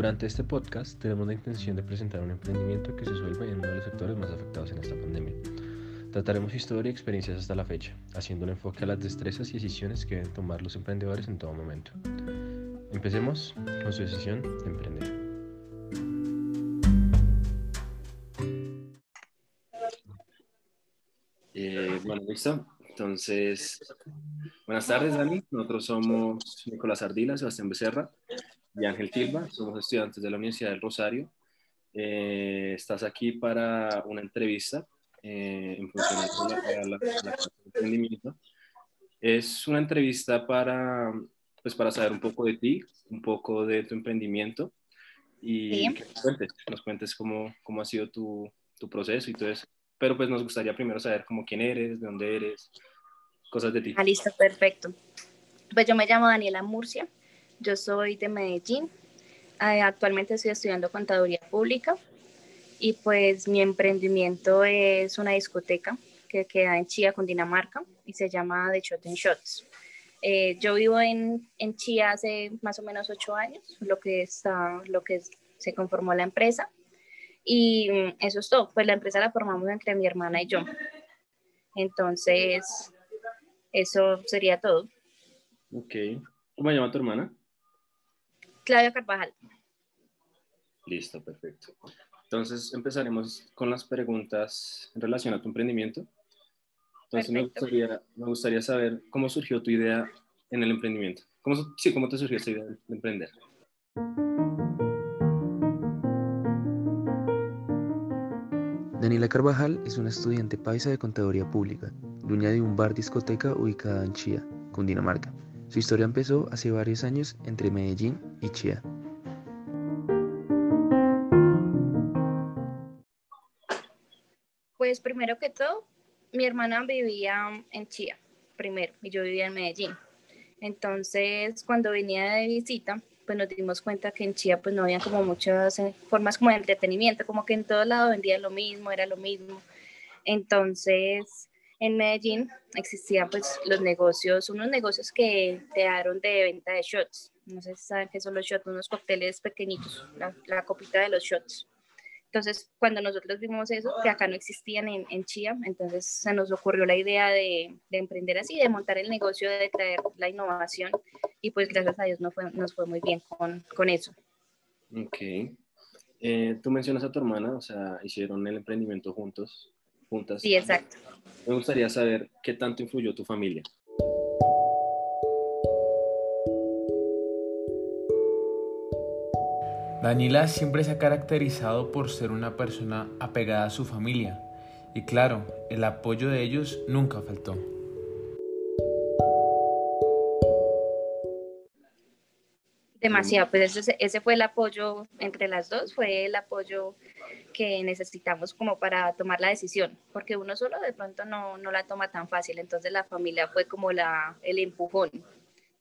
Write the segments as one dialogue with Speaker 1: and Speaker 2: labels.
Speaker 1: Durante este podcast tenemos la intención de presentar un emprendimiento que se suelve en uno de los sectores más afectados en esta pandemia. Trataremos historia y experiencias hasta la fecha, haciendo un enfoque a las destrezas y decisiones que deben tomar los emprendedores en todo momento. Empecemos con su decisión de emprender.
Speaker 2: Eh, bueno, listo. Entonces, buenas tardes, Dani. Nosotros somos Nicolás Ardila, Sebastián Becerra y Ángel Tilba. Somos estudiantes de la Universidad del Rosario. Eh, estás aquí para una entrevista eh, en función de la, la, emprendimiento. Es una entrevista para, pues, para saber un poco de ti, un poco de tu emprendimiento y que nos cuentes, nos cuentes cómo, cómo ha sido tu, tu, proceso y todo eso. Pero pues nos gustaría primero saber cómo quién eres, de dónde eres, cosas de ti.
Speaker 3: Ah, listo, perfecto. Pues yo me llamo Daniela Murcia, yo soy de Medellín, eh, actualmente estoy estudiando contaduría pública y pues mi emprendimiento es una discoteca que queda en Chía, Dinamarca y se llama The Shot and Shots. Eh, yo vivo en, en, Chía hace más o menos ocho años, lo que, está, lo que se conformó la empresa. Y mm, eso es todo, pues la empresa la formamos entre mi hermana y yo. Entonces, eso sería todo.
Speaker 2: Ok. ¿Cómo se llama tu hermana?
Speaker 3: Claudia Carvajal.
Speaker 2: Listo, perfecto. Entonces empezaremos con las preguntas en relación a tu emprendimiento. Entonces me gustaría, me gustaría, saber cómo surgió tu idea en el emprendimiento. ¿Cómo, sí, ¿cómo te surgió esta idea de emprender?
Speaker 1: Daniela Carvajal es una estudiante paisa de contaduría pública, dueña de un bar discoteca ubicada en Chía, Cundinamarca. Su historia empezó hace varios años entre Medellín y Chía.
Speaker 3: Pues primero que todo, mi hermana vivía en Chía primero y yo vivía en Medellín. Entonces, cuando venía de visita, pues nos dimos cuenta que en Chía pues no había como muchas eh, formas como de entretenimiento, como que en todo lado vendían lo mismo, era lo mismo. Entonces, en Medellín existían pues los negocios, unos negocios que te dieron de venta de shots. No sé si saben qué son los shots, unos cócteles pequeñitos, la, la copita de los shots. Entonces, cuando nosotros vimos eso, que acá no existían en, en Chía, entonces se nos ocurrió la idea de, de, emprender así, de montar el negocio, de traer la innovación y pues gracias a Dios nos fue, nos fue muy bien con, con eso.
Speaker 2: Ok. Eh, tú mencionas a tu hermana, o sea, hicieron el emprendimiento juntos, juntas.
Speaker 3: Sí, exacto.
Speaker 2: Me gustaría saber qué tanto influyó tu familia.
Speaker 4: Daniela siempre se ha caracterizado por ser una persona apegada a su familia y claro, el apoyo de ellos nunca faltó.
Speaker 3: Demasiado, pues ese, ese, fue el apoyo entre las dos, fue el apoyo que necesitamos como para tomar la decisión, porque uno solo de pronto no, no la toma tan fácil, entonces la familia fue como la, el empujón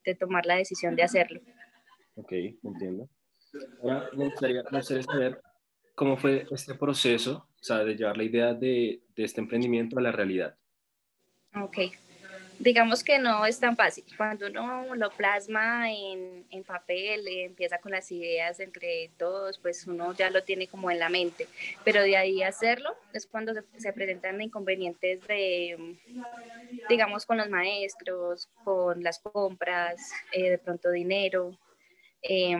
Speaker 3: de tomar la decisión de hacerlo.
Speaker 2: Ok, entiendo. Ahora me gustaría, me gustaría, saber cómo fue este proceso, o sea, de llevar la idea de, de, este emprendimiento a la realidad.
Speaker 3: Ok, digamos que no es tan fácil. Cuando uno lo plasma en, en papel, empieza con las ideas entre todos, pues uno ya lo tiene como en la mente. Pero de ahí hacerlo es cuando se, se presentan inconvenientes de, digamos, con los maestros, con las compras, eh, de pronto dinero eh,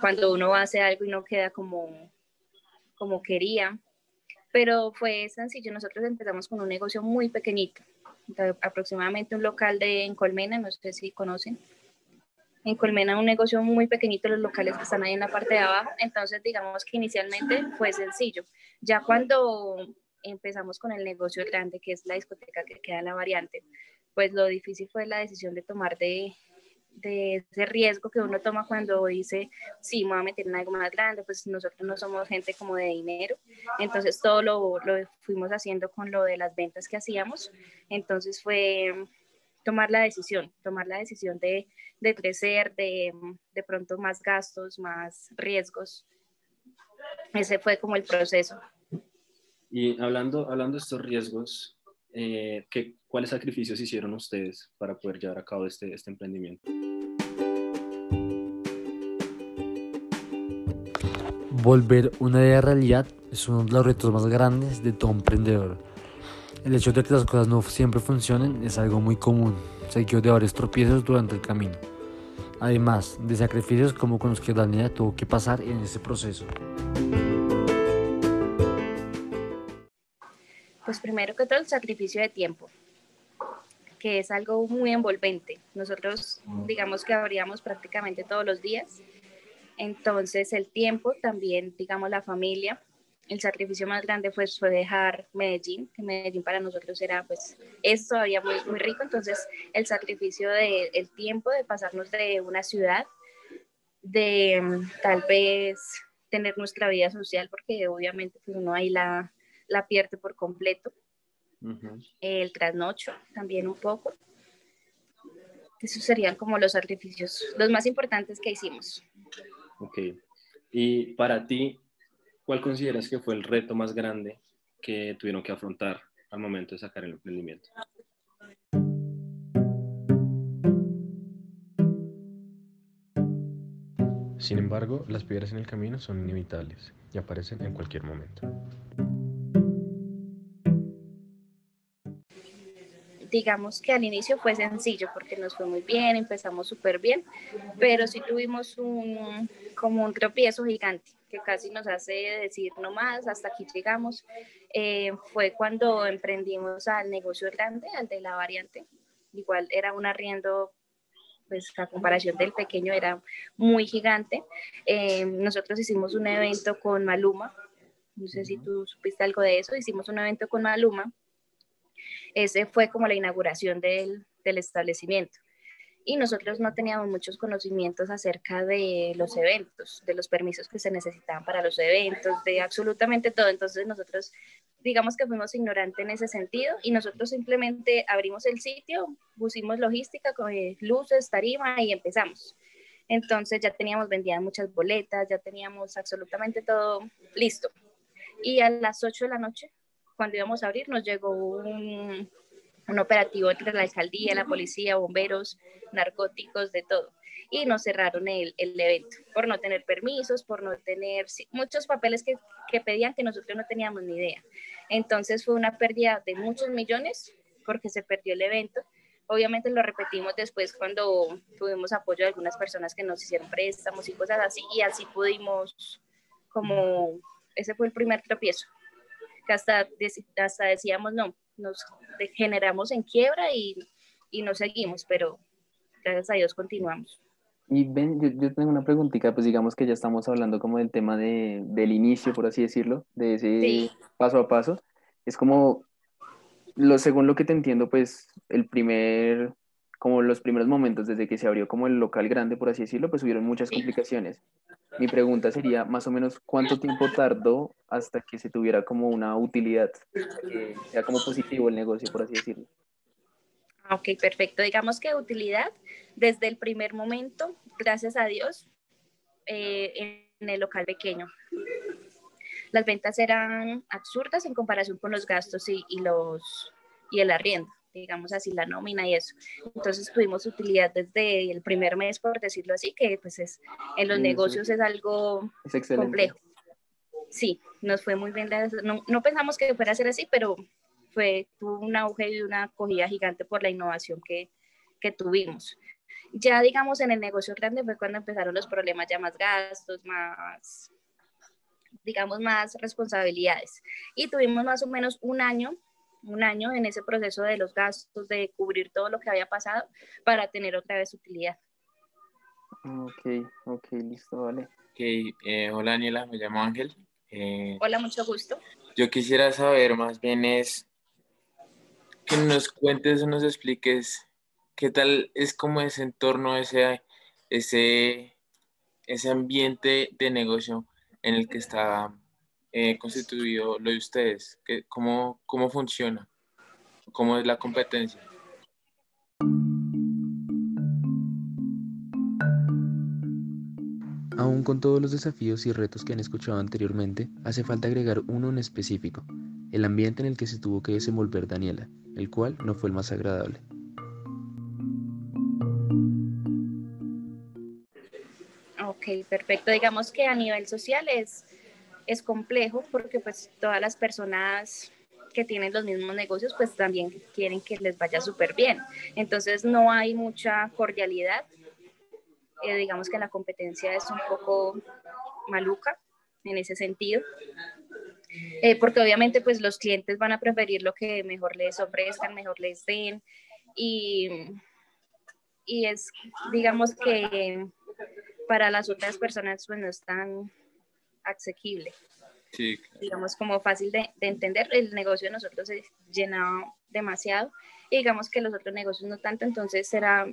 Speaker 3: cuando uno hace algo y no queda como, como quería. Pero fue sencillo, nosotros empezamos con un negocio muy pequeñito, aproximadamente un local de en Colmena, no sé si conocen. En Colmena un negocio muy pequeñito, los locales que están ahí en la parte de abajo, entonces digamos que inicialmente fue sencillo. Ya cuando empezamos con el negocio grande, que es la discoteca que queda en la variante, pues lo difícil fue la decisión de tomar de, de ese riesgo que uno toma cuando dice, sí, me voy a meter en algo más grande, pues nosotros no somos gente como de dinero, entonces todo lo, lo fuimos haciendo con lo de las ventas que hacíamos, entonces fue tomar la decisión, tomar la decisión de, de crecer, de, de pronto más gastos, más riesgos. Ese fue como el proceso.
Speaker 2: Y hablando, hablando de estos riesgos, eh, ¿qué, ¿cuáles sacrificios hicieron ustedes para poder llevar a cabo este, este emprendimiento?
Speaker 5: Volver una idea realidad es uno de los retos más grandes de todo emprendedor. El hecho de que las cosas no siempre funcionen es algo muy común, seguido de varios tropiezos durante el camino. Además de sacrificios como con los que Daniela tuvo que pasar en ese proceso.
Speaker 3: Pues primero que todo el sacrificio de tiempo, que es algo muy envolvente. Nosotros digamos que abríamos prácticamente todos los días, entonces el tiempo también, digamos la familia, el sacrificio más grande fue, fue dejar Medellín, que Medellín para nosotros era, pues, es todavía muy, muy rico, entonces el sacrificio del el tiempo de pasarnos de una ciudad, de mm, tal vez tener nuestra vida social, porque obviamente pues, uno ahí la, la pierde por completo. El trasnocho también un poco. Esos serían como los sacrificios, los más importantes que hicimos.
Speaker 2: Ok. Y para ti, ¿cuál consideras que fue el reto más grande que tuvieron que afrontar al momento de sacar el emprendimiento?
Speaker 1: Sin embargo, las piedras en el camino son inevitables y aparecen en cualquier momento.
Speaker 3: Digamos que al inicio fue sencillo porque nos fue muy bien, empezamos súper bien, pero sí tuvimos un, como un tropiezo gigante que casi nos hace decir no más, hasta aquí llegamos, eh, fue cuando emprendimos al negocio grande, al de la variante. Igual era un arriendo, pues a comparación del pequeño era muy gigante. Eh, nosotros hicimos un evento con Maluma, no sé si tú supiste algo de eso, hicimos un evento con Maluma. Ese fue como la inauguración del, del establecimiento y nosotros no teníamos muchos conocimientos acerca de los eventos, de los permisos que se necesitaban para los eventos, de absolutamente todo. Entonces nosotros digamos que fuimos ignorantes en ese sentido y nosotros simplemente abrimos el sitio, pusimos logística con eh, luces, tarima y empezamos. Entonces ya teníamos vendidas muchas boletas, ya teníamos absolutamente todo listo. Y a las 8 de la noche, cuando íbamos a abrir, nos llegó un, un operativo entre la alcaldía, la policía, bomberos, narcóticos, de todo. Y nos cerraron el, el evento por no tener permisos, por no tener muchos papeles que, que pedían que nosotros no teníamos ni idea. Entonces fue una pérdida de muchos millones porque se perdió el evento. Obviamente lo repetimos después cuando tuvimos apoyo de algunas personas que nos hicieron préstamos y cosas así, y así pudimos, como, ese fue el primer tropiezo, que hasta, hasta decíamos, no, nos generamos en quiebra y, y no seguimos, pero gracias a Dios continuamos.
Speaker 6: Y ven, yo, tengo una preguntita, pues digamos que ya estamos hablando como del tema de, del inicio, por así decirlo, de ese paso a paso. Es como, lo, según lo que te entiendo, pues el primer, como los primeros momentos desde que se abrió como el local grande, por así decirlo, pues hubieron muchas complicaciones. Mi pregunta sería, más o menos, ¿cuánto tiempo tardó hasta que se tuviera como una utilidad, que sea como positivo el negocio, por así decirlo?
Speaker 3: Ah, ok, perfecto. Digamos que utilidad desde el primer momento, gracias a Dios, eh, en el local pequeño. Las ventas eran absurdas en comparación con los gastos y, y los, y el arriendo digamos así, la nómina y eso. Entonces tuvimos utilidad desde el primer mes, por decirlo así, que pues es, en los negocios es algo complejo. Sí, nos fue muy bien. No, no, pensamos que fuera a ser así, pero fue, tuvo un auge y una acogida gigante por la innovación que, que tuvimos. Ya digamos en el negocio grande fue cuando empezaron los problemas, ya más gastos, más, digamos, más responsabilidades. Y tuvimos más o menos un año un año en ese proceso de los gastos, de cubrir todo lo que había pasado para tener otra vez utilidad.
Speaker 6: Ok, ok, listo, vale.
Speaker 4: Ok, eh, hola Daniela, me llamo Ángel.
Speaker 3: Eh, hola, mucho gusto.
Speaker 4: Yo quisiera saber más bien es que nos cuentes o nos expliques qué tal es como ese entorno, ese, ese, ese ambiente de negocio en el que está eh, constituido lo de ustedes? cómo, ¿Cómo funciona? ¿Cómo es la competencia?
Speaker 1: Aún con todos los desafíos y retos que han escuchado anteriormente, hace falta agregar uno en específico, el ambiente en el que se tuvo que desenvolver Daniela, el cual no fue el más agradable.
Speaker 3: Ok, Ok, perfecto. Digamos que a nivel social es, es complejo porque pues todas las personas que tienen los mismos negocios pues también quieren que les vaya súper bien. Entonces no hay mucha cordialidad. Eh, digamos que la competencia es un poco maluca en ese sentido. Eh, porque obviamente pues los clientes van a preferir lo que mejor les ofrezcan, mejor les den y, y es digamos que para las otras personas pues no es tan asequible.
Speaker 4: Sí.
Speaker 3: Digamos como fácil de, de, entender, el negocio de nosotros es llenado demasiado y digamos que los otros negocios no tanto, entonces será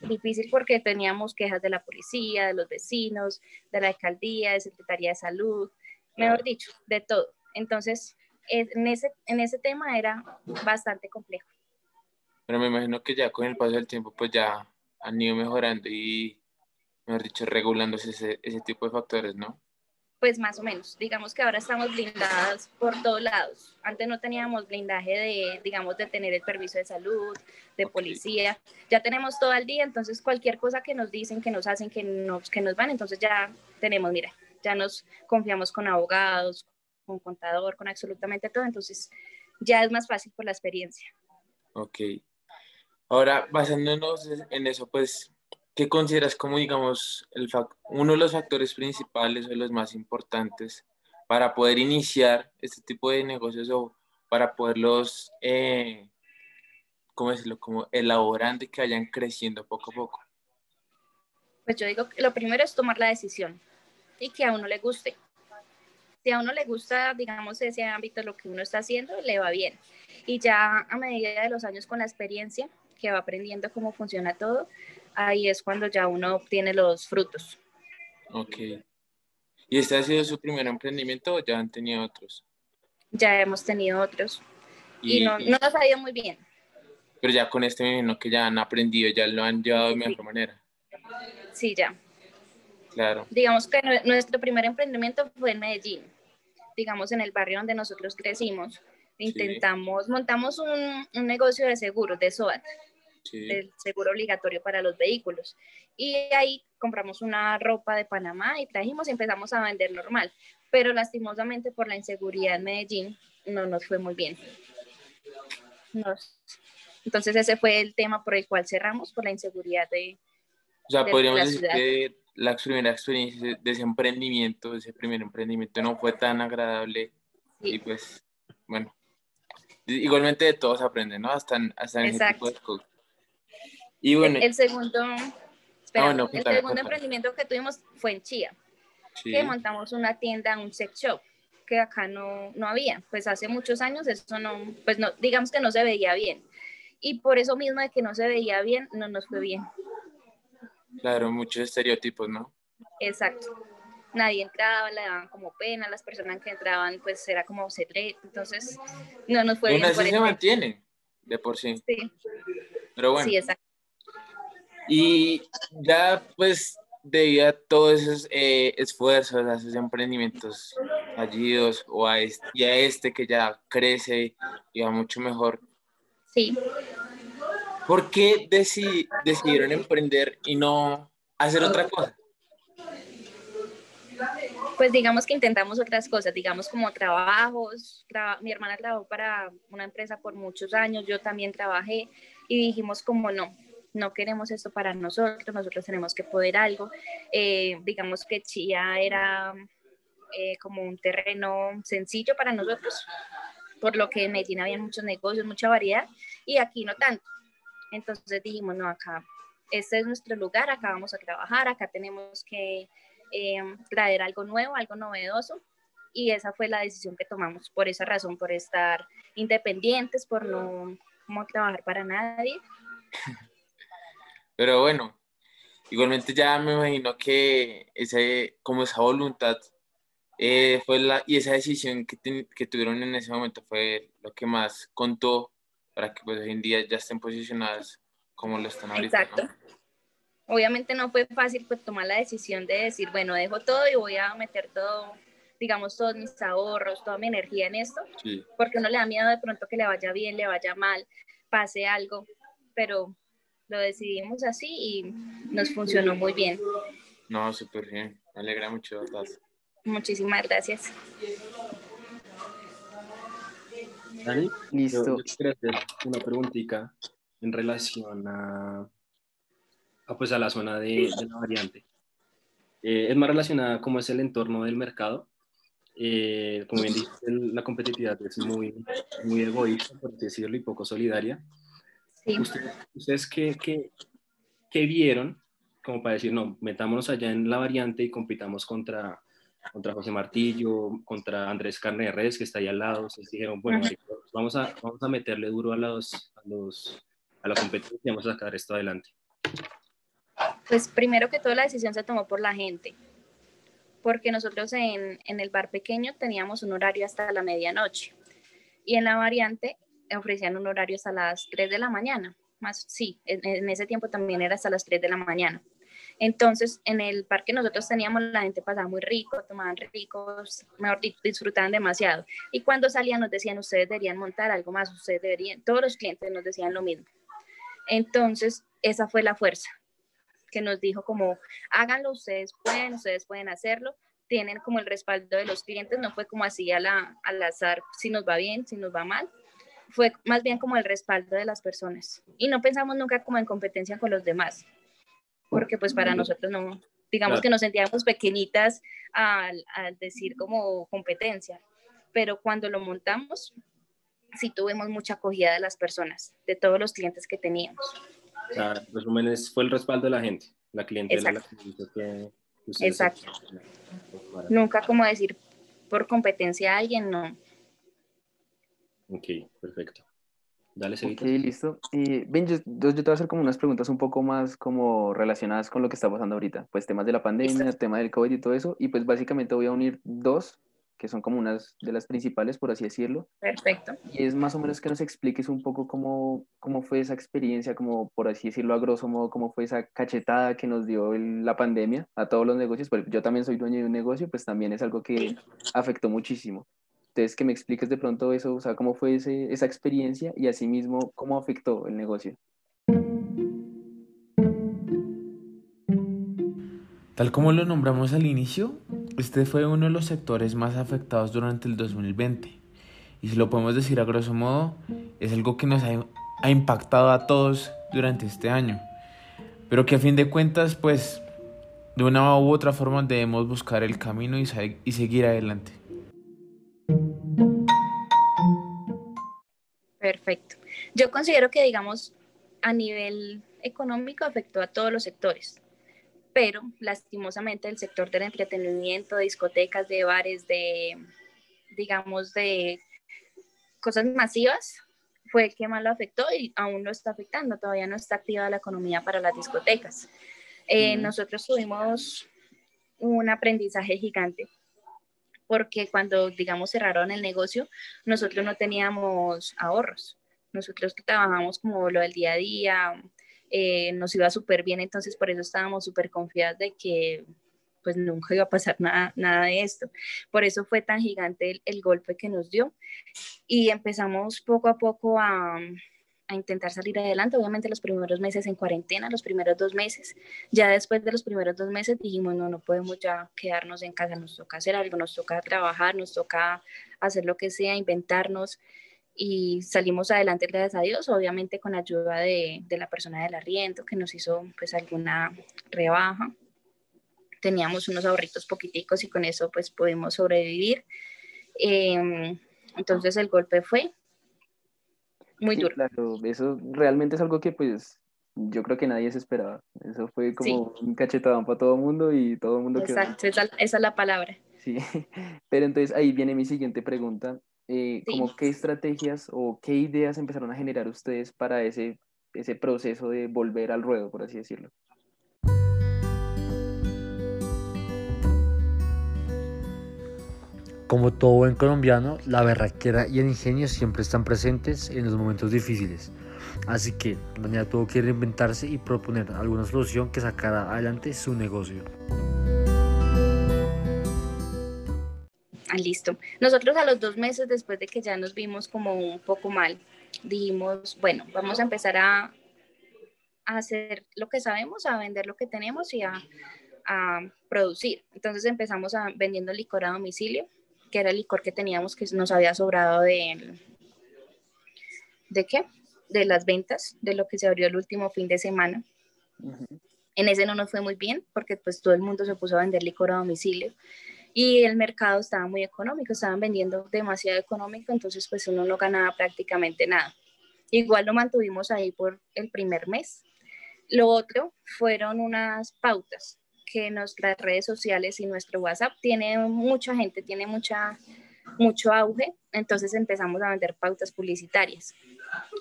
Speaker 3: difícil porque teníamos quejas de la policía, de los vecinos, de la alcaldía, de Secretaría de Salud, mejor dicho, de todo. Entonces, en ese, en ese tema era bastante complejo.
Speaker 4: Pero me imagino que ya con el paso del tiempo, pues ya han ido mejorando y, mejor dicho, regulándose ese, ese tipo de factores, ¿no?
Speaker 3: Pues más o menos. Digamos que ahora estamos blindadas por todos lados. Antes no teníamos blindaje de, digamos, de tener el permiso de salud, de policía. Ya tenemos todo al día, entonces cualquier cosa que nos dicen, que nos hacen, que nos, que nos van, entonces ya tenemos, mira, ya nos confiamos con abogados, con contador, con absolutamente todo, entonces ya es más fácil por la experiencia.
Speaker 4: Ok. Ahora, basándonos en eso, pues, ¿qué consideras como, digamos, uno de los factores principales o los más importantes para poder iniciar este tipo de negocios o para poderlos, eh, ¿cómo decirlo?, como elaborando y que vayan creciendo poco a poco?
Speaker 3: Pues yo digo que lo primero es tomar la decisión y que a uno le guste. Si a uno le gusta, digamos, ese ámbito, lo que uno está haciendo, le va bien. Y ya a medida de los años con la experiencia, que va aprendiendo cómo funciona todo, ahí es cuando ya uno obtiene los frutos.
Speaker 4: Ok. ¿Y este ha sido su primer emprendimiento o ya han tenido otros?
Speaker 3: Ya hemos tenido otros. Y, no, no nos ha ido muy bien.
Speaker 4: Pero ya con este mismo que ya han aprendido, ya lo han llevado de mejor manera.
Speaker 3: Sí, ya.
Speaker 4: Claro.
Speaker 3: Digamos que nuestro primer emprendimiento fue en Medellín, digamos en el barrio donde nosotros crecimos. Intentamos, montamos un, un, negocio de seguros, de SOAT, sí. del seguro obligatorio para los vehículos. Y ahí compramos una ropa de Panamá y trajimos y empezamos a vender normal. Pero lastimosamente por la inseguridad en Medellín no nos fue muy bien. Nos... Entonces ese fue el tema por el cual cerramos, por la inseguridad de...
Speaker 4: O sea, podríamos decir ciudad. que la primera experiencia de ese emprendimiento, de ese primer emprendimiento no fue tan agradable sí. y pues, bueno, igualmente de todos aprenden, ¿no? Hasta, hasta en ese tipo de cosas.
Speaker 3: Y bueno, el, el segundo, espera, el segundo emprendimiento que tuvimos fue en Chía, sí. que montamos una tienda, un sex shop, que acá no, no había, pues hace muchos años eso no, pues no, digamos que no se veía bien. Y por eso mismo de que no se veía bien, no nos fue bien.
Speaker 4: Claro, muchos estereotipos, ¿no?
Speaker 3: Exacto. Nadie entraba, le daban como pena, las personas que entraban, pues era como secreto, entonces no nos fue
Speaker 4: bien.
Speaker 3: Por
Speaker 4: se mantiene, de por sí.
Speaker 3: Sí.
Speaker 4: Pero bueno.
Speaker 3: Sí, exacto.
Speaker 4: Y ya, pues, debido a todos esos eh, esfuerzos, a esos emprendimientos fallidos, o a este, y a este que ya crece y va mucho mejor.
Speaker 3: Sí.
Speaker 4: ¿Por qué decidi, decidieron emprender y no hacer otra cosa?
Speaker 3: Pues digamos que intentamos otras cosas, digamos como trabajos. Traba, mi hermana trabajó para una empresa por muchos años, yo también trabajé y dijimos como no, no queremos esto para nosotros, nosotros tenemos que poder algo. Eh, digamos que Chía era eh, como un terreno sencillo para nosotros, por lo que en Medellín había muchos negocios, mucha variedad y aquí no tanto. Entonces dijimos, no, acá, este es nuestro lugar, acá vamos a trabajar, acá tenemos que eh, traer algo nuevo, algo novedoso. Y esa fue la decisión que tomamos por esa razón, por estar independientes, por no trabajar para nadie.
Speaker 4: Pero bueno, igualmente ya me imagino que ese, como esa voluntad eh, fue la, y esa decisión que, te, que tuvieron en ese momento fue lo que más contó para que pues hoy en día ya estén posicionadas como lo están ahorita.
Speaker 3: Exacto. ¿no? Obviamente no fue fácil pues tomar la decisión de decir, bueno, dejo todo y voy a meter todo, digamos, todos mis ahorros, toda mi energía en esto,
Speaker 4: sí.
Speaker 3: porque uno le da miedo de pronto que le vaya bien, le vaya mal, pase algo, pero lo decidimos así y nos funcionó muy bien.
Speaker 4: No, súper bien. Me alegra mucho,
Speaker 3: Muchísimas gracias.
Speaker 2: Dani,
Speaker 6: Listo.
Speaker 2: Yo, hacer una preguntita en relación a, pues a la zona de, la variante. Eh, es más relacionada cómo es el entorno del mercado. Eh, como bien dice, la competitividad es muy, muy egoísta, por decirlo, y poco solidaria. ¿Ustedes, qué, qué, qué, vieron como para decir, no, metámonos allá en la variante y compitamos contra, contra José Martillo, contra Andrés Carne de Redes, que está ahí al lado? Ustedes dijeron, bueno, vamos, a, vamos a meterle duro a, los, a, los, a la competencia y vamos a sacar esto adelante.
Speaker 3: Pues primero que todo la decisión se tomó por la gente, porque nosotros en, en el bar pequeño teníamos un horario hasta la medianoche y en la variante ofrecían un horario hasta las 3 de la mañana, más sí, en, ese tiempo también era hasta las 3 de la mañana. Entonces, en el parque nosotros teníamos, la gente pasaba muy rico, tomaban ricos, mejor disfrutaban demasiado. Y cuando salían nos decían, ustedes deberían montar algo más, ustedes deberían, todos los clientes nos decían lo mismo. Entonces, esa fue la fuerza que nos dijo como, háganlo, ustedes pueden, ustedes pueden hacerlo, tienen como el respaldo de los clientes, no fue como así al azar si nos va bien, si nos va mal, fue más bien como el respaldo de las personas. Y no pensamos nunca como en competencia con los demás, porque pues para nosotros no, digamos que nos sentíamos pequeñitas al, al, decir como competencia, pero cuando lo montamos, sí tuvimos mucha acogida de las personas, de todos los clientes que teníamos.
Speaker 2: O sea, resumen, fue el respaldo de la gente, la clientela.
Speaker 3: Exacto. Exacto. Nunca como decir por competencia a alguien, no.
Speaker 2: Ok, perfecto. Dale,
Speaker 6: Ok, listo. Y, bien, yo, yo, te voy a hacer como unas preguntas un poco más como relacionadas con lo que está pasando ahorita. Pues temas de la pandemia, tema del COVID y todo eso. Y pues básicamente voy a unir dos, que son como unas de las principales, por así decirlo.
Speaker 3: Perfecto.
Speaker 6: Y es más o menos que nos expliques un poco cómo, cómo fue esa experiencia, como por así decirlo a grosso modo, cómo fue esa cachetada que nos dio la pandemia a todos los negocios. Porque yo también soy dueño de un negocio, pues también es algo que afectó muchísimo. Entonces, que me expliques de pronto eso, o sea, cómo fue esa experiencia y asimismo cómo afectó el negocio.
Speaker 4: Tal como lo nombramos al inicio, este fue uno de los sectores más afectados durante el 2020. Y si lo podemos decir a grosso modo, es algo que nos ha, impactado a todos durante este año. Pero que a fin de cuentas, pues, de una u otra forma debemos buscar el camino y seguir adelante.
Speaker 3: Perfecto. Yo considero que, digamos, a nivel económico afectó a todos los sectores, pero lastimosamente el sector del entretenimiento, de discotecas, de bares, de, digamos, de cosas masivas, fue el que más lo afectó y aún lo está afectando. Todavía no está activa la economía para las discotecas. Eh, nosotros tuvimos un aprendizaje gigante porque cuando, digamos, cerraron el negocio, nosotros no teníamos ahorros. Nosotros trabajamos como lo del día a día, eh, nos iba súper bien, entonces por eso estábamos súper confiados de que pues nunca iba a pasar nada, nada de esto. Por eso fue tan gigante el golpe que nos dio y empezamos poco a poco a, a intentar salir adelante. Obviamente los primeros meses en cuarentena, los primeros dos meses. Ya después de los primeros dos meses dijimos, no, no podemos ya quedarnos en casa, nos toca hacer algo, nos toca trabajar, nos toca hacer lo que sea, inventarnos. Y salimos adelante, gracias a Dios, obviamente con ayuda de, de la persona del arriendo que nos hizo pues alguna rebaja. Teníamos unos ahorritos poquiticos y con eso pues pudimos sobrevivir. Em, entonces el golpe fue muy duro.
Speaker 6: claro, eso realmente es algo que pues yo creo que nadie se esperaba. Eso fue como un cachetadón para todo el mundo y todo el mundo
Speaker 3: Exacto, esa, esa, es la palabra.
Speaker 6: Sí, pero entonces ahí viene mi siguiente pregunta. Eh, como qué estrategias o qué ideas empezaron a generar ustedes para ese, ese proceso de volver al ruedo, por así decirlo?
Speaker 5: Como todo buen colombiano, la berraquera y el ingenio siempre están presentes en los momentos difíciles. Así que Daniela tuvo que reinventarse y proponer alguna solución que sacara adelante su negocio.
Speaker 3: Ah, listo. Nosotros a los dos meses después de que ya nos vimos como un poco mal, dijimos, bueno, vamos a empezar a, a hacer lo que sabemos, a vender lo que tenemos y a a producir. Entonces empezamos a, vendiendo licor a domicilio, que era el licor que teníamos que nos había sobrado de... ¿De qué? De las ventas, de lo que se abrió el último fin de semana. En ese no nos fue muy bien porque pues todo el mundo se puso a vender licor a domicilio y el mercado estaba muy económico, estaban vendiendo demasiado económico, entonces pues uno no ganaba prácticamente nada. Igual lo mantuvimos ahí por el primer mes. Lo otro fueron unas pautas que nuestras redes sociales y nuestro WhatsApp tiene mucha gente, tiene mucha, mucho auge, entonces empezamos a vender pautas publicitarias.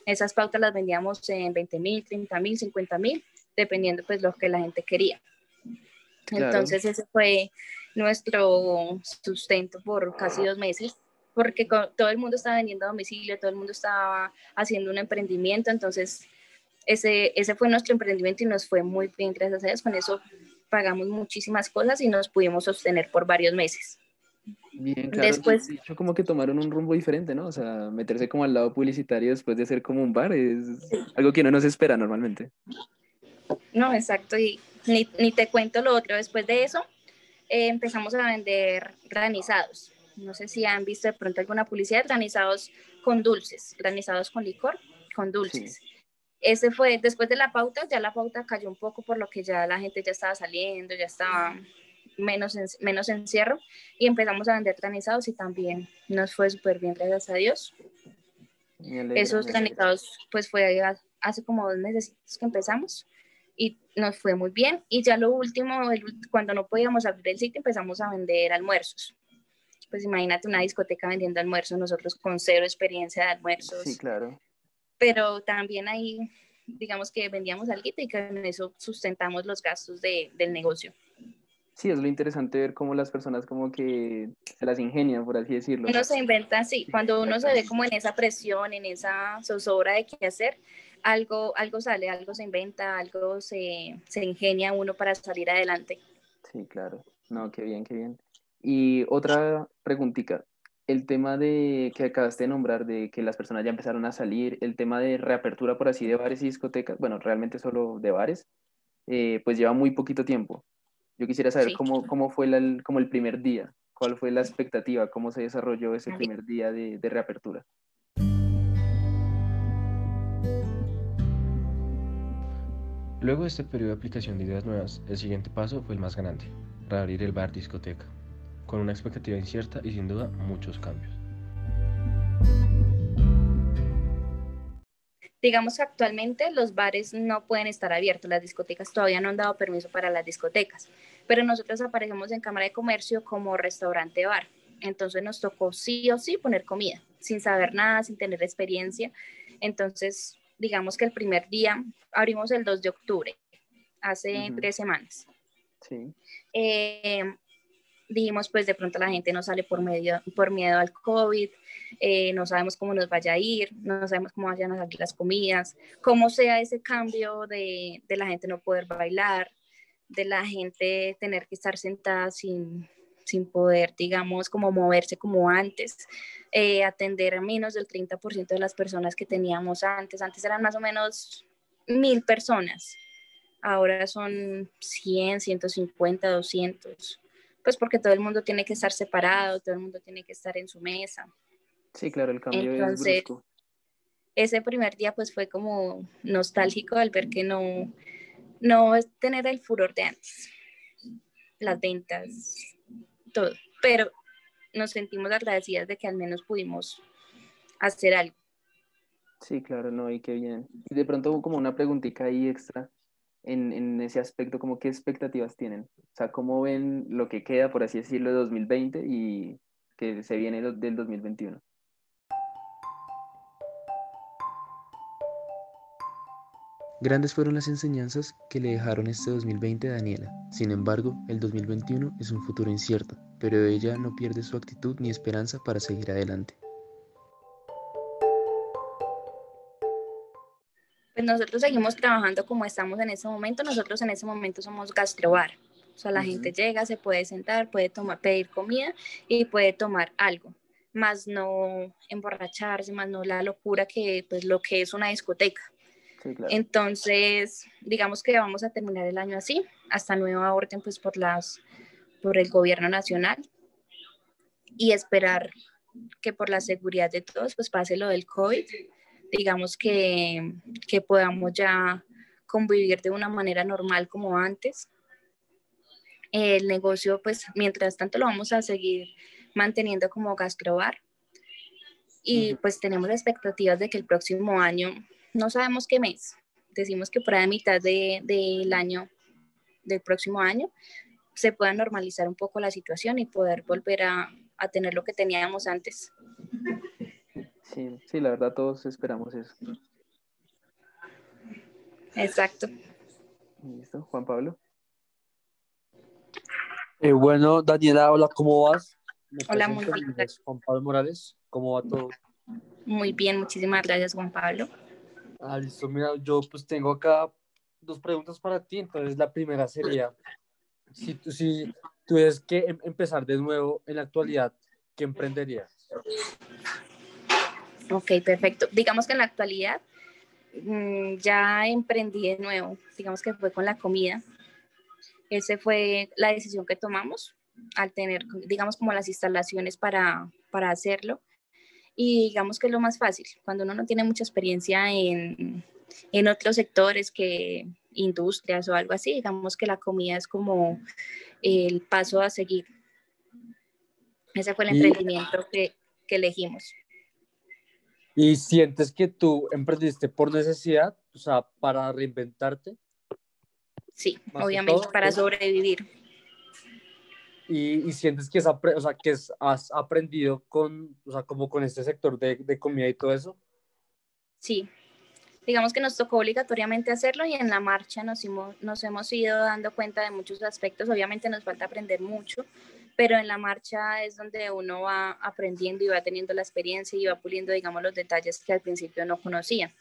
Speaker 3: Esas pautas las vendíamos en 20 mil, 30 mil, 50 mil, dependiendo pues lo que la gente quería. Entonces ese fue nuestro sustento por casi dos meses, porque todo el mundo estaba vendiendo a domicilio, todo el mundo estaba haciendo un emprendimiento, entonces ese, ese fue nuestro emprendimiento y nos fue muy bien, gracias a Dios. Con eso pagamos muchísimas cosas y nos pudimos sostener por varios meses.
Speaker 6: Bien, claro. Después, de como que tomaron un rumbo diferente, ¿no? O sea, meterse como al lado publicitario después de ser como un bar es algo que no nos espera normalmente.
Speaker 3: No, exacto. Y ni, ni te cuento lo otro. Después de eso, eh, empezamos a vender granizados. No sé si han visto de pronto alguna publicidad, granizados con dulces, granizados con licor, con dulces. Ese fue, después de la pauta, ya la pauta cayó un poco por lo que ya la gente ya estaba saliendo, ya estaba menos, menos encierro y empezamos a vender granizados y también nos fue súper bien, gracias a Dios. Esos granizados, pues fue hace como dos meses que empezamos y nos fue muy bien. Y ya lo último, cuando no podíamos abrir el sitio, empezamos a vender almuerzos. Pues imagínate una discoteca vendiendo almuerzos, nosotros con cero experiencia de almuerzos.
Speaker 6: Sí, claro.
Speaker 3: Pero también ahí, digamos que vendíamos algo y con eso sustentamos los gastos de, del negocio.
Speaker 6: Sí, es lo interesante ver cómo las personas como que se las ingenian, por así decirlo.
Speaker 3: Uno se inventa, sí, cuando uno se ve como en esa presión, en esa zozobra de qué hacer, algo, algo sale, algo se inventa, algo se, se ingenia uno para salir adelante.
Speaker 6: Sí, claro. No, qué bien, qué bien. Y otra preguntita, el tema de que acabaste de nombrar, de que las personas ya empezaron a salir, el tema de reapertura, por así, de bares y discotecas, bueno, realmente solo de bares, eh, pues lleva muy poquito tiempo. Yo quisiera saber cómo, cómo fue el, como el primer día, cuál fue la expectativa, cómo se desarrolló ese primer día de, de reapertura.
Speaker 1: Luego de este periodo de aplicación de ideas nuevas, el siguiente paso fue el más grande, reabrir el bar discoteca, con una expectativa incierta y sin duda muchos cambios.
Speaker 3: Digamos que actualmente los bares no pueden estar abiertos, las discotecas todavía no han dado permiso para las discotecas, pero nosotros aparecemos en Cámara de Comercio como restaurante bar. Entonces nos tocó sí o sí poner comida, sin saber nada, sin tener experiencia. Entonces digamos que el primer día abrimos el 2 de octubre, hace tres semanas. Sí. Eh, dijimos, pues de pronto la gente no sale por, medio, por miedo al COVID, eh, no sabemos cómo nos vaya a ir, no sabemos cómo vayan a salir las comidas, cómo sea ese cambio de, de la gente no poder bailar, de la gente tener que estar sentada sin, sin poder, digamos, como moverse como antes, eh, atender a menos del 30% de las personas que teníamos antes. Antes eran más o menos mil personas, ahora son 100, 150, 200, pues porque todo el mundo tiene que estar separado, todo el mundo tiene que estar en su mesa.
Speaker 6: Sí, claro, el cambio es brusco.
Speaker 3: Ese primer día pues fue como nostálgico al ver que no, no es tener el furor de antes. Las ventas, todo, pero nos sentimos agradecidas de que al menos pudimos hacer algo.
Speaker 6: Sí, claro, no, y qué bien. Y de pronto como una preguntita ahí extra en, en, ese aspecto, como qué expectativas tienen. O sea, ¿cómo ven lo que queda, por así decirlo, de 2020 y que se viene del 2021?
Speaker 1: Grandes fueron las enseñanzas que le dejaron este 2020 a Daniela. Sin embargo, el 2021 es un futuro incierto, pero ella no pierde su actitud ni esperanza para seguir adelante.
Speaker 3: Pues nosotros seguimos trabajando como estamos en ese momento. Nosotros en ese momento somos gastrobar. O sea, la gente llega, se puede sentar, puede tomar, pedir comida y puede tomar algo, más no emborracharse, más no la locura que pues lo que es una discoteca. Entonces, digamos que vamos a terminar el año así. hasta nueva orden pues por, las, por el gobierno nacional y esperar que por la seguridad de todos pues pase lo del COVID, digamos que, que podamos ya convivir de una manera normal como antes. El negocio pues mientras tanto lo vamos a seguir manteniendo como gastrobar y pues tenemos expectativas de que el próximo año, no sabemos qué mes, decimos que por la mitad del de, año, del próximo año, se pueda normalizar un poco la situación y poder volver a, a tener lo que teníamos antes.
Speaker 6: Sí, sí, la verdad todos esperamos eso.
Speaker 3: Exacto.
Speaker 6: Listo, Juan Pablo.
Speaker 5: Eh, bueno, Daniela, hola, ¿cómo vas?
Speaker 3: Hola, muy bien.
Speaker 5: Juan Pablo Morales, ¿cómo va todo?
Speaker 3: Muy bien, muchísimas gracias, Juan Pablo.
Speaker 5: Ah, listo, mira, yo pues tengo acá dos preguntas para ti. Entonces, la primera sería, si tú, si tuvieras que em, empezar de nuevo en la actualidad, ¿qué emprenderías?
Speaker 3: Ok, perfecto. Digamos que en la actualidad mm, ya emprendí de nuevo, digamos que fue con la comida. Esa fue la decisión que tomamos al tener, digamos, como las instalaciones para, para hacerlo. Y digamos que es lo más fácil, cuando uno no tiene mucha experiencia en, en otros sectores que industrias o algo así, digamos que la comida es como el paso a seguir. Ese fue el emprendimiento que, que elegimos.
Speaker 5: ¿Y sientes que tú emprendiste por necesidad, o sea, para reinventarte?
Speaker 3: Sí, obviamente, para sobrevivir.
Speaker 5: Y, y, sientes que, es, o sea, que has aprendido con, o sea, como con este sector de, de comida y todo eso?
Speaker 3: Sí, digamos que nos tocó obligatoriamente hacerlo y en la marcha nos, nos hemos ido dando cuenta de muchos aspectos. Obviamente nos falta aprender mucho, pero en la marcha es donde uno va aprendiendo y va teniendo la experiencia y va puliendo, digamos, los detalles que al principio no conocía.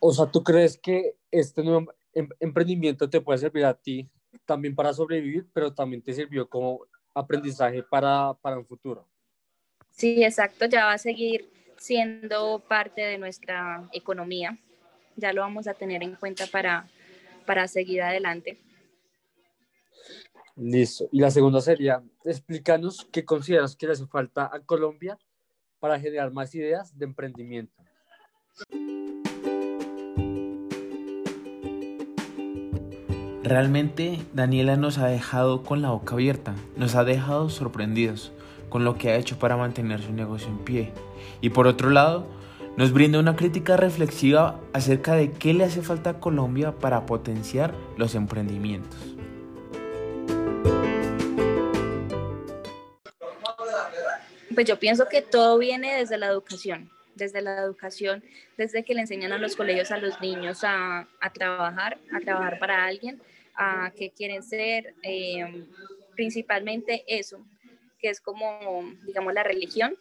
Speaker 5: O sea, ¿tú crees que este nuevo em, emprendimiento te puede servir a ti también para sobrevivir, pero también te sirvió como aprendizaje para, para un futuro?
Speaker 3: Sí, exacto, ya va a seguir siendo parte de nuestra economía. Ya lo vamos a tener en cuenta para, para seguir adelante.
Speaker 5: Listo. Y la segunda sería, explícanos qué consideras que le hace falta a Colombia para generar más ideas de emprendimiento.
Speaker 4: Realmente Daniela nos ha dejado con la boca abierta, nos ha dejado sorprendidos con lo que ha hecho para mantener su negocio en pie. Y por otro lado, nos brinda una crítica reflexiva acerca de qué le hace falta a Colombia para potenciar los emprendimientos.
Speaker 3: Pues yo pienso que todo viene desde la educación, desde la educación, desde que le enseñan a los colegios a los niños a, trabajar, a trabajar para alguien, a qué quieren ser, eh, principalmente eso, que es como, digamos, la religión.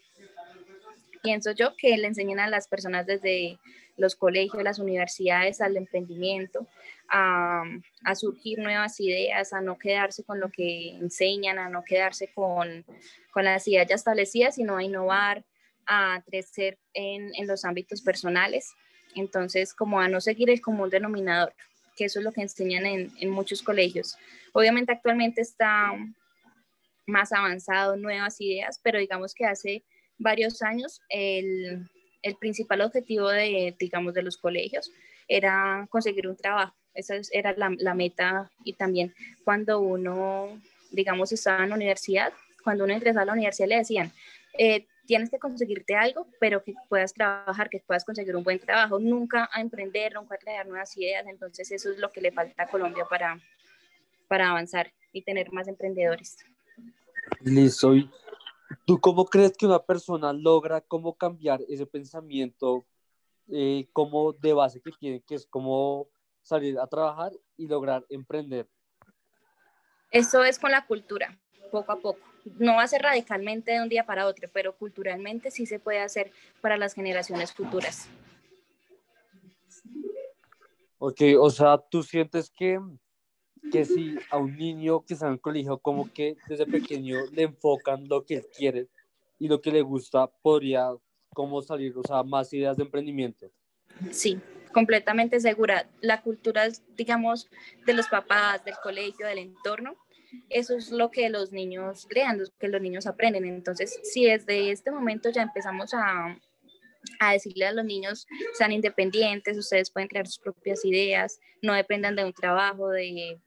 Speaker 3: Pienso yo que le enseñan a las personas desde los colegios, las universidades, al emprendimiento, a, a, surgir nuevas ideas, a no quedarse con lo que enseñan, a no quedarse con, con las ideas ya establecidas, sino a innovar, a crecer en, en, los ámbitos personales. Entonces, como a no seguir el común denominador, que eso es lo que enseñan en, en muchos colegios. Obviamente actualmente está más avanzado, nuevas ideas, pero digamos que hace varios años el, el principal objetivo de, digamos, de los colegios era conseguir un trabajo. Esa era la, meta y también cuando uno, digamos, estaba en la universidad, cuando uno ingresaba a la universidad le decían, eh, tienes que conseguirte algo, pero que puedas trabajar, que puedas conseguir un buen trabajo, nunca a emprender, nunca a crear nuevas ideas. Entonces eso es lo que le falta a Colombia para, para avanzar y tener más emprendedores.
Speaker 5: Listo. ¿Tú cómo crees que una persona logra cómo cambiar ese pensamiento eh, como de base que tiene, que es como salir a trabajar y lograr emprender?
Speaker 3: Eso es con la cultura, poco a poco. No va a ser radicalmente de un día para otro, pero culturalmente sí se puede hacer para las generaciones futuras.
Speaker 5: Ok, o sea, tú sientes que que si a un niño que está en el colegio, como que desde pequeño le enfocan lo que él quiere y lo que le gusta, podría como salir, o sea, más ideas de emprendimiento.
Speaker 3: Sí, completamente segura. La cultura, digamos, de los papás, del colegio, del entorno, eso es lo que los niños crean, lo que los niños aprenden. Entonces, si desde este momento ya empezamos a, a decirle a los niños, sean independientes, ustedes pueden crear sus propias ideas, no dependan de un trabajo, de,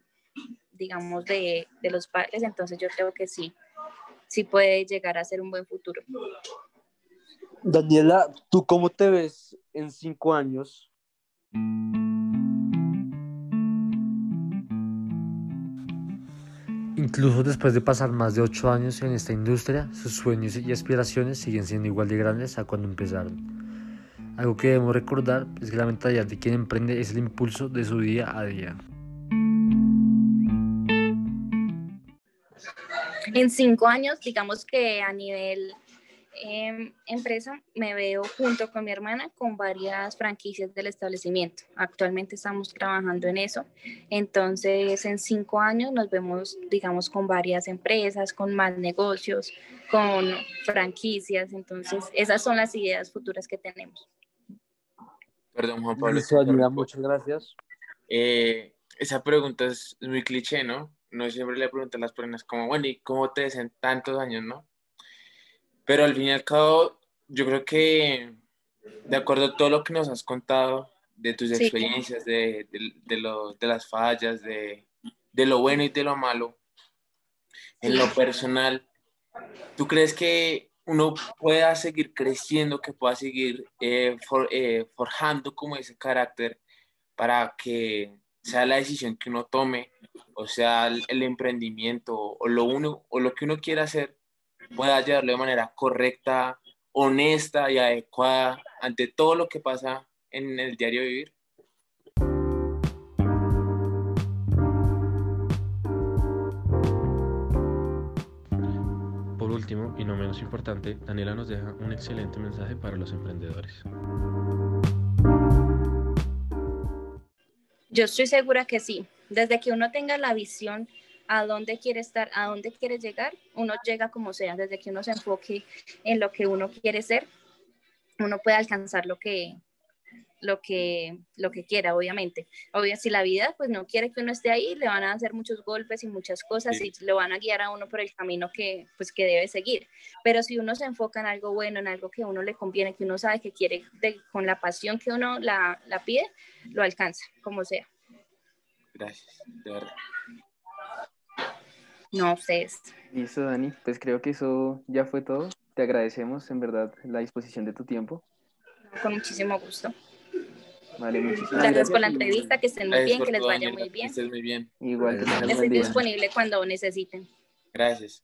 Speaker 3: digamos, de, de los padres, entonces yo creo que sí, sí puede llegar a ser un buen futuro.
Speaker 7: Daniela, ¿tú cómo te ves en cinco años?
Speaker 5: Incluso después de pasar más de ocho años en esta industria, sus sueños y aspiraciones siguen siendo igual de grandes a cuando empezaron. Algo que debemos recordar es que la mentalidad de quien emprende es el impulso de su día a día.
Speaker 3: En cinco años, digamos que a nivel Em, empresa me veo junto con mi hermana con varias franquicias del establecimiento. Actualmente estamos trabajando en eso. Entonces, en cinco años nos vemos, digamos, con varias empresas, con más negocios, con franquicias. Entonces, esas son las ideas futuras que tenemos.
Speaker 4: Perdón, Juan Pablo.
Speaker 7: muchas gracias.
Speaker 4: Eh, esa pregunta es muy cliché, ¿no? No siempre le preguntan a las personas como, bueno, ¿y cómo te ves en tantos años, no? Pero al fin y al cabo, yo creo que de acuerdo a todo lo que nos has contado, de tus experiencias, de, de, las fallas, de, lo bueno y de lo malo, en lo personal, ¿tú crees que uno pueda seguir creciendo, que pueda seguir eh, eh, forjando como ese carácter para que sea la decisión que uno tome, o sea, el, el emprendimiento, o lo, uno, o lo que uno quiera hacer, pueda llevarlo de manera correcta, honesta y adecuada ante todo lo que pasa en el diario vivir?
Speaker 1: Por último, y no menos importante, Daniela nos deja un excelente mensaje para los emprendedores.
Speaker 3: Yo estoy segura que sí. Desde que uno tenga la visión a dónde quiere estar, a dónde quiere llegar, uno llega como sea, desde que uno se enfoque en lo que uno quiere ser, uno puede alcanzar lo que, lo que, lo que quiera, obviamente. Obvio, si la vida pues no quiere que uno esté ahí, le van a hacer muchos golpes y muchas cosas y lo van a guiar a uno por el camino que, pues, que debe seguir. Pero si uno se enfoca en algo bueno, en algo que a uno le conviene, que uno sabe que quiere, con la pasión que uno la, la pide, lo alcanza, como sea.
Speaker 4: Gracias, de verdad.
Speaker 3: No sé.
Speaker 6: Listo, Dani. Pues creo que eso ya fue todo. Te agradecemos en verdad la disposición de tu tiempo.
Speaker 3: Con muchísimo gusto.
Speaker 6: Vale, muchísimas
Speaker 3: gracias. por la entrevista, que estén muy bien, que les vaya muy bien.
Speaker 4: Que muy bien.
Speaker 6: Igual.
Speaker 3: Estoy disponible cuando necesiten.
Speaker 4: Gracias.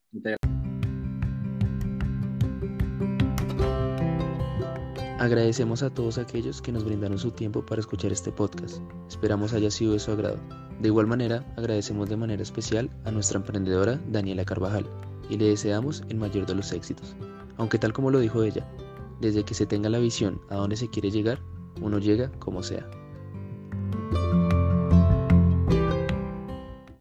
Speaker 8: Agradecemos a todos aquellos que nos brindaron su tiempo para escuchar este podcast. Esperamos haya sido de su agrado. De igual manera, agradecemos de manera especial a nuestra emprendedora Daniela Carvajal y le deseamos el mayor de los éxitos. Aunque tal como lo dijo ella, desde que se tenga la visión a dónde se quiere llegar, uno llega como sea.